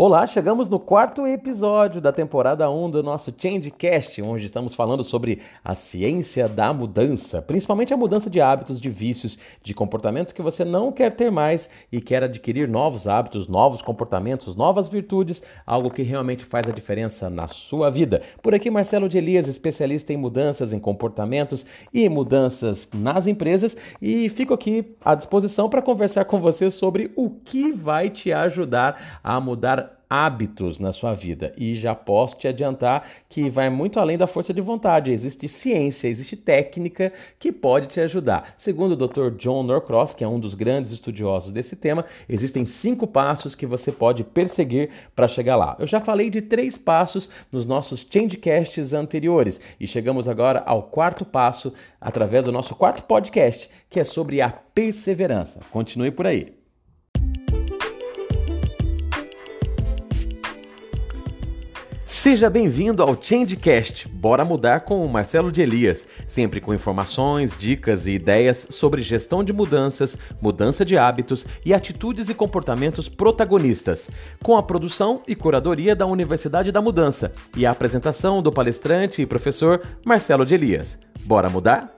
Olá, chegamos no quarto episódio da temporada 1 do nosso Changecast, onde estamos falando sobre a ciência da mudança, principalmente a mudança de hábitos, de vícios, de comportamentos que você não quer ter mais e quer adquirir novos hábitos, novos comportamentos, novas virtudes, algo que realmente faz a diferença na sua vida. Por aqui, Marcelo de Elias, especialista em mudanças em comportamentos e mudanças nas empresas, e fico aqui à disposição para conversar com você sobre o que vai te ajudar a mudar hábitos na sua vida. E já posso te adiantar que vai muito além da força de vontade. Existe ciência, existe técnica que pode te ajudar. Segundo o Dr. John Norcross, que é um dos grandes estudiosos desse tema, existem cinco passos que você pode perseguir para chegar lá. Eu já falei de três passos nos nossos Changecasts anteriores e chegamos agora ao quarto passo através do nosso quarto podcast, que é sobre a perseverança. Continue por aí. Seja bem-vindo ao Changecast. Bora mudar com o Marcelo de Elias, sempre com informações, dicas e ideias sobre gestão de mudanças, mudança de hábitos e atitudes e comportamentos protagonistas, com a produção e curadoria da Universidade da Mudança e a apresentação do palestrante e professor Marcelo de Elias. Bora mudar?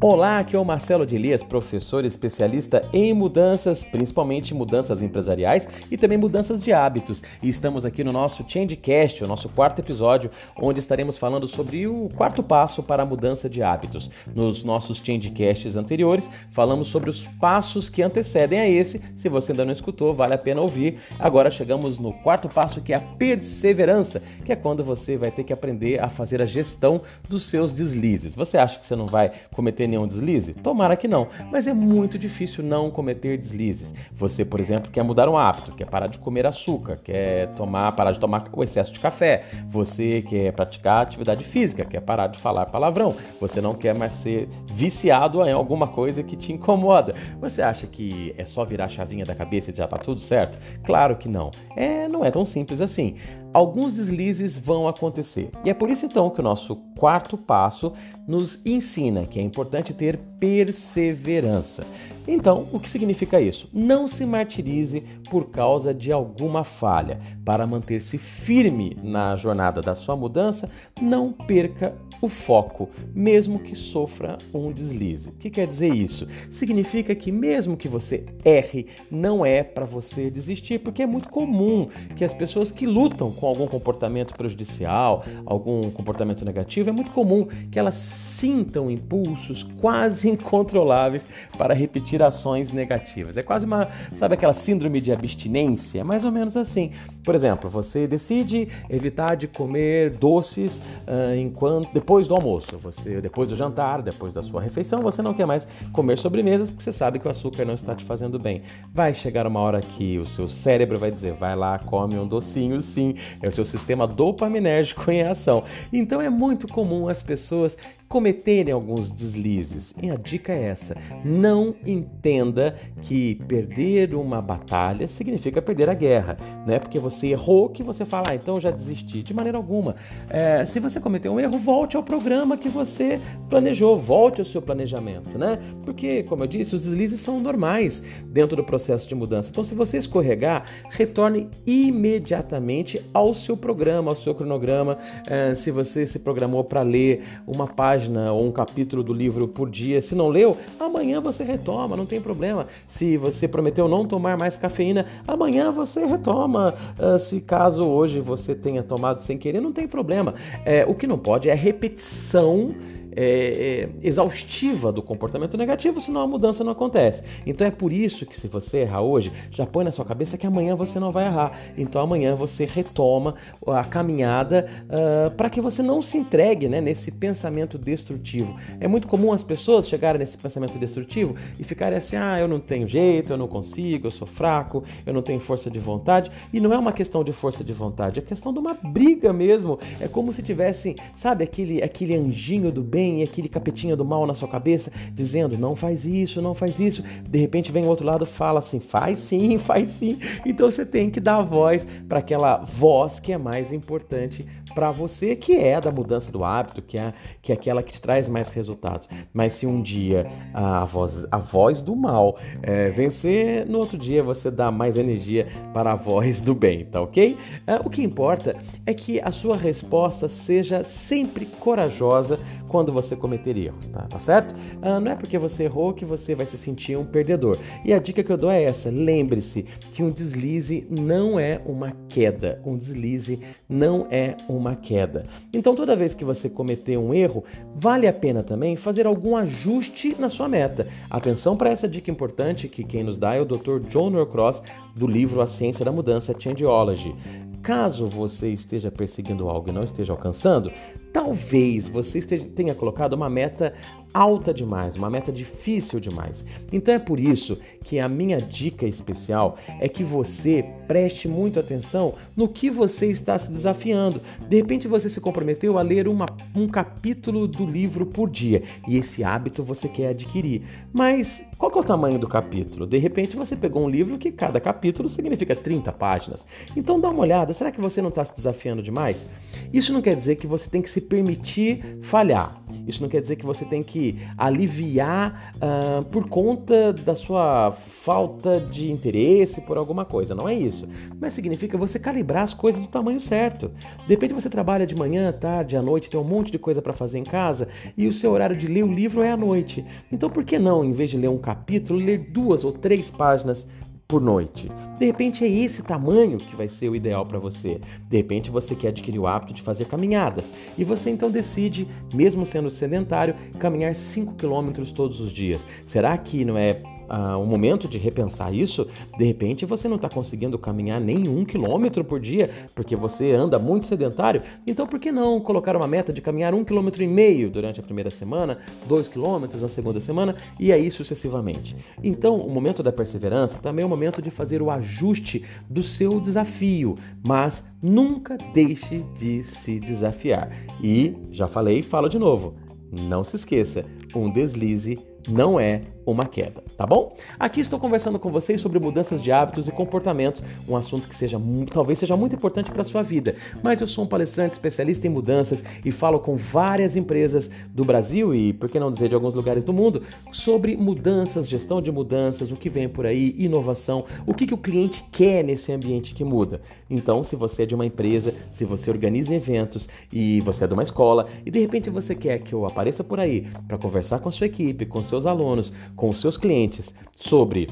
Olá, aqui é o Marcelo de Elias, professor especialista em mudanças, principalmente mudanças empresariais e também mudanças de hábitos. E estamos aqui no nosso Changecast, o nosso quarto episódio, onde estaremos falando sobre o quarto passo para a mudança de hábitos. Nos nossos Changecasts anteriores, falamos sobre os passos que antecedem a esse. Se você ainda não escutou, vale a pena ouvir. Agora chegamos no quarto passo, que é a perseverança, que é quando você vai ter que aprender a fazer a gestão dos seus deslizes. Você acha que você não vai cometer nenhum deslize? Tomara que não, mas é muito difícil não cometer deslizes. Você, por exemplo, quer mudar um hábito, quer parar de comer açúcar, quer tomar, parar de tomar o excesso de café. Você quer praticar atividade física, quer parar de falar palavrão. Você não quer mais ser viciado em alguma coisa que te incomoda. Você acha que é só virar a chavinha da cabeça e já tá tudo certo? Claro que não. É, não é tão simples assim alguns deslizes vão acontecer. E é por isso então que o nosso quarto passo nos ensina que é importante ter perseverança. Então, o que significa isso? Não se martirize por causa de alguma falha. Para manter-se firme na jornada da sua mudança, não perca o foco, mesmo que sofra um deslize. O que quer dizer isso? Significa que, mesmo que você erre, não é para você desistir, porque é muito comum que as pessoas que lutam com algum comportamento prejudicial, algum comportamento negativo, é muito comum que elas sintam impulsos quase incontroláveis para repetir ações negativas. É quase uma, sabe aquela síndrome de abstinência? É mais ou menos assim. Por exemplo, você decide evitar de comer doces uh, enquanto depois do almoço, você depois do jantar, depois da sua refeição, você não quer mais comer sobremesas porque você sabe que o açúcar não está te fazendo bem. Vai chegar uma hora que o seu cérebro vai dizer: "Vai lá, come um docinho, sim". É o seu sistema dopaminérgico em ação. Então é muito comum as pessoas cometerem alguns deslizes. E a dica é essa: não entenda que perder uma batalha significa perder a guerra. Não é porque você errou que você fala, ah, então já desisti. De maneira alguma. É, se você cometeu um erro, volte ao programa que você planejou, volte ao seu planejamento, né? Porque, como eu disse, os deslizes são normais dentro do processo de mudança. Então, se você escorregar, retorne imediatamente ao seu programa, ao seu cronograma. É, se você se programou para ler uma página página ou um capítulo do livro por dia. Se não leu, amanhã você retoma, não tem problema. Se você prometeu não tomar mais cafeína, amanhã você retoma. Uh, se caso hoje você tenha tomado sem querer, não tem problema. É, o que não pode é repetição é, é, exaustiva do comportamento negativo, senão a mudança não acontece. Então é por isso que se você errar hoje, já põe na sua cabeça que amanhã você não vai errar. Então amanhã você retoma a caminhada uh, para que você não se entregue né, nesse pensamento destrutivo. É muito comum as pessoas chegarem nesse pensamento destrutivo e ficarem assim: ah, eu não tenho jeito, eu não consigo, eu sou fraco, eu não tenho força de vontade. E não é uma questão de força de vontade, é questão de uma briga mesmo. É como se tivessem, sabe, aquele, aquele anjinho do bem vem aquele capetinha do mal na sua cabeça dizendo não faz isso, não faz isso. De repente vem o outro lado fala assim, faz sim, faz sim. Então você tem que dar voz para aquela voz que é mais importante para você, que é da mudança do hábito, que é, que é aquela que te traz mais resultados. Mas se um dia a voz, a voz do mal é, vencer, no outro dia você dá mais energia para a voz do bem, tá ok? É, o que importa é que a sua resposta seja sempre corajosa quando você cometer erros, tá, tá certo? Ah, não é porque você errou que você vai se sentir um perdedor. E a dica que eu dou é essa: lembre-se que um deslize não é uma queda, um deslize não é uma queda. Então, toda vez que você cometer um erro, vale a pena também fazer algum ajuste na sua meta. Atenção para essa dica importante que quem nos dá é o Dr. John Norcross do livro A Ciência da Mudança, Changeology. Caso você esteja perseguindo algo e não esteja alcançando, talvez você esteja, tenha colocado uma meta alta demais, uma meta difícil demais. Então é por isso que a minha dica especial é que você preste muita atenção no que você está se desafiando. De repente você se comprometeu a ler uma, um capítulo do livro por dia e esse hábito você quer adquirir. Mas qual é o tamanho do capítulo? De repente você pegou um livro que cada capítulo significa 30 páginas. Então dá uma olhada, será que você não está se desafiando demais? Isso não quer dizer que você tem que se permitir falhar. Isso não quer dizer que você tem que aliviar uh, por conta da sua falta de interesse por alguma coisa. Não é isso. Mas significa você calibrar as coisas do tamanho certo. De repente você trabalha de manhã, tarde, à noite, tem um monte de coisa para fazer em casa e o seu horário de ler o livro é à noite. Então por que não, em vez de ler um capítulo, ler duas ou três páginas por noite. De repente é esse tamanho que vai ser o ideal para você. De repente você quer adquirir o hábito de fazer caminhadas e você então decide, mesmo sendo sedentário, caminhar 5 quilômetros todos os dias. Será que não é uh, um momento de repensar isso, de repente você não está conseguindo caminhar nem um quilômetro por dia porque você anda muito sedentário. Então por que não colocar uma meta de caminhar um quilômetro e meio durante a primeira semana, dois quilômetros na segunda semana e aí sucessivamente? Então o momento da perseverança também é o momento de fazer o ajuste do seu desafio, mas nunca deixe de se desafiar. E já falei, falo de novo. Não se esqueça, um deslize não é uma queda, tá bom? Aqui estou conversando com vocês sobre mudanças de hábitos e comportamentos, um assunto que seja talvez seja muito importante para a sua vida. Mas eu sou um palestrante especialista em mudanças e falo com várias empresas do Brasil e, por que não dizer, de alguns lugares do mundo, sobre mudanças, gestão de mudanças, o que vem por aí, inovação, o que, que o cliente quer nesse ambiente que muda. Então, se você é de uma empresa, se você organiza eventos e você é de uma escola e de repente você quer que eu apareça por aí para conversar com a sua equipe, com seus alunos, com os seus clientes sobre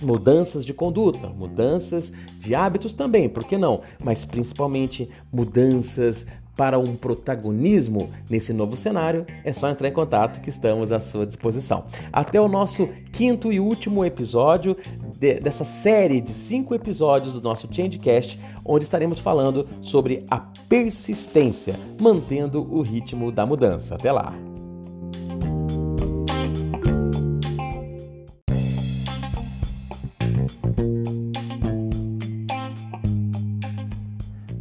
mudanças de conduta, mudanças de hábitos também, por que não? Mas principalmente mudanças para um protagonismo nesse novo cenário, é só entrar em contato que estamos à sua disposição. Até o nosso quinto e último episódio de, dessa série de cinco episódios do nosso Changecast, onde estaremos falando sobre a persistência, mantendo o ritmo da mudança. Até lá!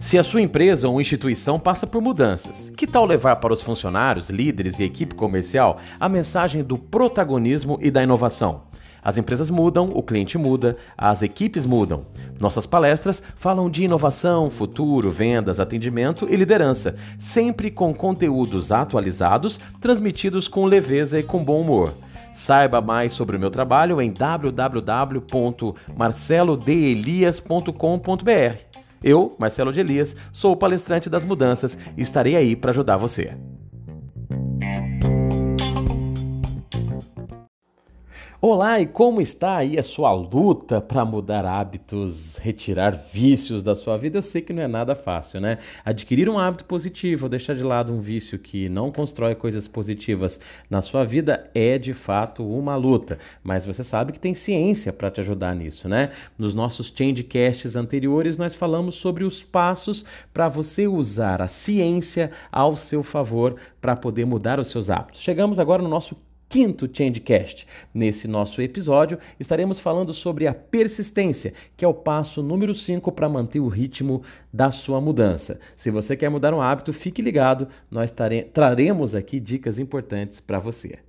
Se a sua empresa ou instituição passa por mudanças, que tal levar para os funcionários, líderes e equipe comercial a mensagem do protagonismo e da inovação? As empresas mudam, o cliente muda, as equipes mudam. Nossas palestras falam de inovação, futuro, vendas, atendimento e liderança, sempre com conteúdos atualizados, transmitidos com leveza e com bom humor. Saiba mais sobre o meu trabalho em www.marcelodeelias.com.br. Eu, Marcelo de Elias, sou o palestrante das mudanças e estarei aí para ajudar você. Olá, e como está aí a sua luta para mudar hábitos, retirar vícios da sua vida? Eu sei que não é nada fácil, né? Adquirir um hábito positivo, deixar de lado um vício que não constrói coisas positivas na sua vida é de fato uma luta, mas você sabe que tem ciência para te ajudar nisso, né? Nos nossos changecasts anteriores nós falamos sobre os passos para você usar a ciência ao seu favor para poder mudar os seus hábitos. Chegamos agora no nosso quinto Changecast. Nesse nosso episódio, estaremos falando sobre a persistência, que é o passo número 5 para manter o ritmo da sua mudança. Se você quer mudar um hábito, fique ligado, nós traremos aqui dicas importantes para você.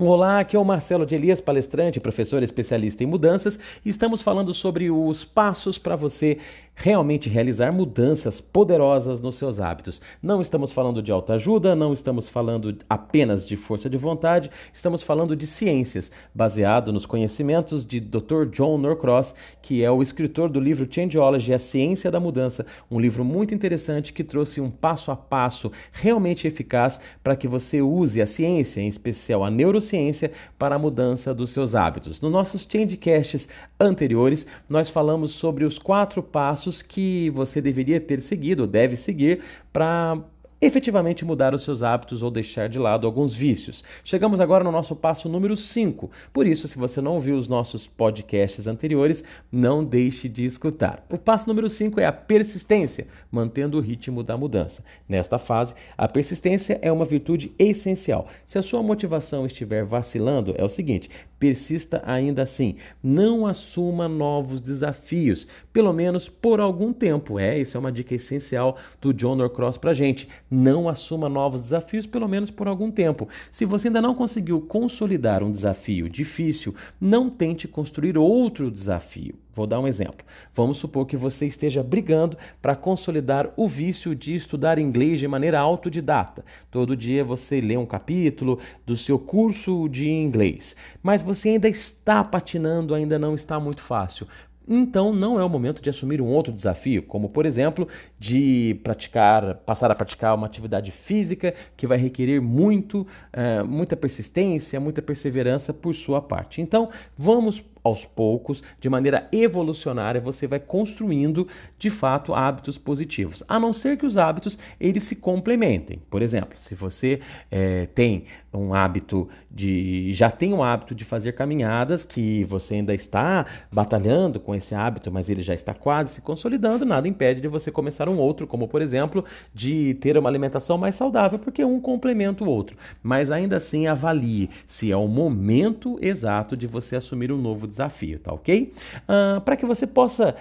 Olá, aqui é o Marcelo de Elias, palestrante, professor especialista em mudanças, e estamos falando sobre os passos para você realmente realizar mudanças poderosas nos seus hábitos. Não estamos falando de autoajuda, não estamos falando apenas de força de vontade, estamos falando de ciências, baseado nos conhecimentos de Dr. John Norcross, que é o escritor do livro Changeology, a ciência da mudança, um livro muito interessante que trouxe um passo a passo realmente eficaz para que você use a ciência, em especial a neurociência, para a mudança dos seus hábitos. Nos nossos Changecasts anteriores, nós falamos sobre os quatro passos passos que você deveria ter seguido, deve seguir, para efetivamente mudar os seus hábitos ou deixar de lado alguns vícios. Chegamos agora no nosso passo número 5. Por isso, se você não ouviu os nossos podcasts anteriores, não deixe de escutar. O passo número 5 é a persistência, mantendo o ritmo da mudança. Nesta fase, a persistência é uma virtude essencial. Se a sua motivação estiver vacilando, é o seguinte: persista ainda assim. Não assuma novos desafios, pelo menos por algum tempo. É, isso é uma dica essencial do John Norcross pra gente não assuma novos desafios, pelo menos por algum tempo. Se você ainda não conseguiu consolidar um desafio difícil, não tente construir outro desafio. Vou dar um exemplo. Vamos supor que você esteja brigando para consolidar o vício de estudar inglês de maneira autodidata. Todo dia você lê um capítulo do seu curso de inglês, mas você ainda está patinando, ainda não está muito fácil. Então não é o momento de assumir um outro desafio, como por exemplo, de praticar, passar a praticar uma atividade física que vai requerer muito, uh, muita persistência, muita perseverança por sua parte. Então vamos aos poucos, de maneira evolucionária, você vai construindo de fato hábitos positivos. A não ser que os hábitos eles se complementem. Por exemplo, se você é, tem um hábito de já tem um hábito de fazer caminhadas que você ainda está batalhando com esse hábito, mas ele já está quase se consolidando, nada impede de você começar um outro, como por exemplo, de ter uma alimentação mais saudável, porque um complementa o outro. Mas ainda assim avalie se é o momento exato de você assumir um novo desafio, tá ok? Uh, Para que você possa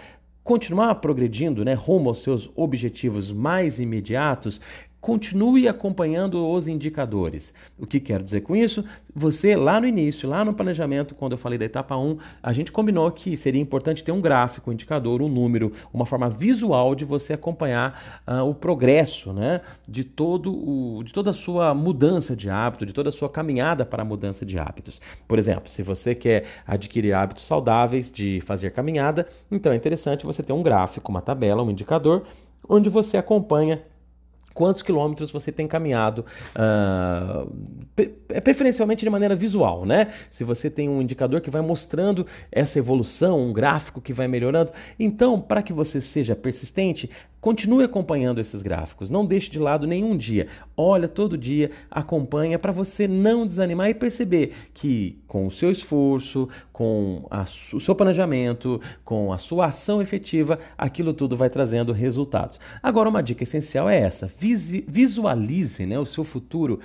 continuar progredindo né, rumo aos seus objetivos mais imediatos, continue acompanhando os indicadores. O que quero dizer com isso? Você, lá no início, lá no planejamento, quando eu falei da etapa 1, a gente combinou que seria importante ter um gráfico, um indicador, um número, uma forma visual de você acompanhar uh, o progresso né, de, todo o, de toda a sua mudança de hábito, de toda a sua caminhada para a mudança de hábitos. Por exemplo, se você quer adquirir hábitos saudáveis de fazer caminhada, então é interessante você ter um gráfico, uma tabela, um indicador, onde você acompanha quantos quilômetros você tem caminhado, uh, preferencialmente de maneira visual, né? Se você tem um indicador que vai mostrando essa evolução, um gráfico que vai melhorando, então, para que você seja persistente, Continue acompanhando esses gráficos, não deixe de lado nenhum dia. Olha todo dia, acompanha para você não desanimar e perceber que com o seu esforço, com a, o seu planejamento, com a sua ação efetiva, aquilo tudo vai trazendo resultados. Agora, uma dica essencial é essa: visualize né, o seu futuro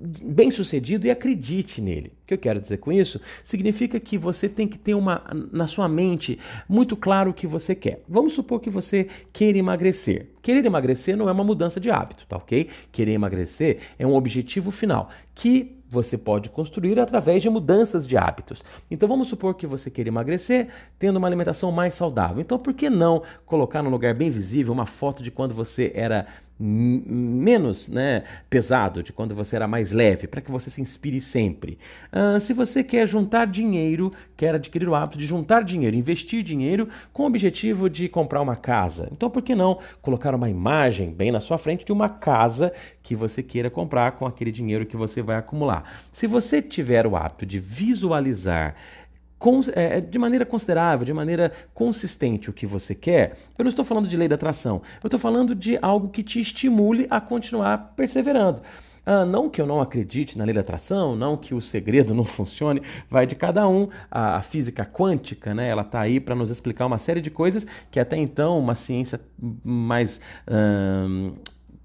bem sucedido e acredite nele. O que eu quero dizer com isso? Significa que você tem que ter uma na sua mente muito claro o que você quer. Vamos supor que você queira emagrecer. Querer emagrecer não é uma mudança de hábito, tá ok? Querer emagrecer é um objetivo final que você pode construir através de mudanças de hábitos. Então vamos supor que você queira emagrecer tendo uma alimentação mais saudável. Então por que não colocar num lugar bem visível uma foto de quando você era menos né, pesado, de quando você era mais leve, para que você se inspire sempre. Uh, se você quer juntar dinheiro, quer adquirir o hábito de juntar dinheiro, investir dinheiro com o objetivo de comprar uma casa, então por que não colocar uma imagem bem na sua frente de uma casa que você queira comprar com aquele dinheiro que você vai acumular? Se você tiver o hábito de visualizar de maneira considerável, de maneira consistente o que você quer, eu não estou falando de lei da atração, eu estou falando de algo que te estimule a continuar perseverando. Ah, não que eu não acredite na lei da atração, não que o segredo não funcione, vai de cada um. A, a física quântica, né, ela está aí para nos explicar uma série de coisas que até então uma ciência mais. Hum,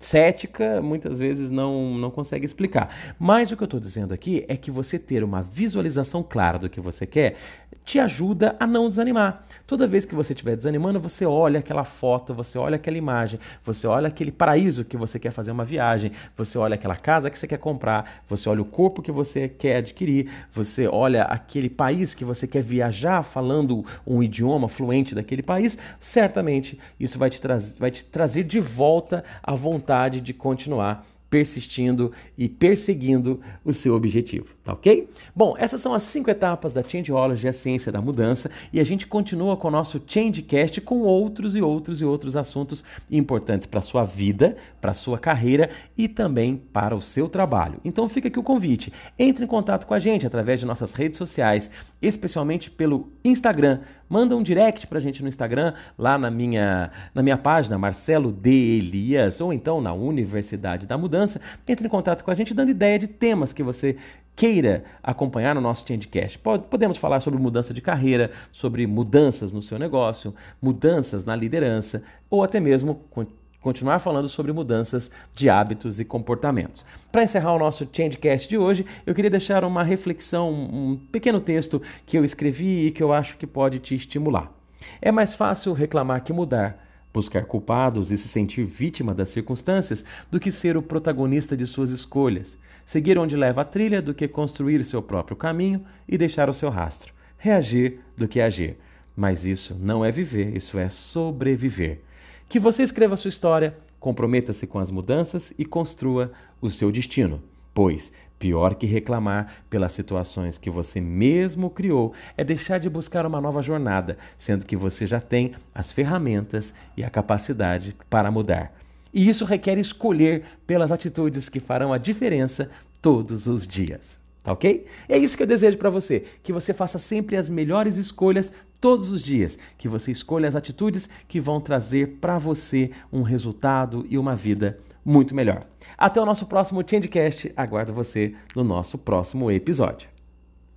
cética muitas vezes não, não consegue explicar. Mas o que eu estou dizendo aqui é que você ter uma visualização clara do que você quer te ajuda a não desanimar. Toda vez que você estiver desanimando, você olha aquela foto, você olha aquela imagem, você olha aquele paraíso que você quer fazer uma viagem, você olha aquela casa que você quer comprar, você olha o corpo que você quer adquirir, você olha aquele país que você quer viajar falando um idioma fluente daquele país, certamente isso vai te, vai te trazer de volta a vontade de continuar persistindo e perseguindo o seu objetivo, tá ok? Bom, essas são as cinco etapas da Changeology, a ciência da mudança, e a gente continua com o nosso Changecast com outros e outros e outros assuntos importantes para a sua vida, para a sua carreira e também para o seu trabalho. Então fica aqui o convite, entre em contato com a gente através de nossas redes sociais, especialmente pelo Instagram, manda um direct pra gente no Instagram, lá na minha, na minha página, Marcelo D. Elias, ou então na Universidade da Mudança. Entre em contato com a gente dando ideia de temas que você queira acompanhar no nosso Changecast. Podemos falar sobre mudança de carreira, sobre mudanças no seu negócio, mudanças na liderança, ou até mesmo continuar falando sobre mudanças de hábitos e comportamentos. Para encerrar o nosso Changecast de hoje, eu queria deixar uma reflexão, um pequeno texto que eu escrevi e que eu acho que pode te estimular. É mais fácil reclamar que mudar, buscar culpados e se sentir vítima das circunstâncias do que ser o protagonista de suas escolhas, seguir onde leva a trilha do que construir seu próprio caminho e deixar o seu rastro, reagir do que agir. Mas isso não é viver, isso é sobreviver. Que você escreva a sua história, comprometa-se com as mudanças e construa o seu destino. Pois, pior que reclamar pelas situações que você mesmo criou é deixar de buscar uma nova jornada, sendo que você já tem as ferramentas e a capacidade para mudar. E isso requer escolher pelas atitudes que farão a diferença todos os dias. Tá ok? É isso que eu desejo para você, que você faça sempre as melhores escolhas todos os dias, que você escolha as atitudes que vão trazer para você um resultado e uma vida muito melhor. Até o nosso próximo Changecast, aguardo você no nosso próximo episódio.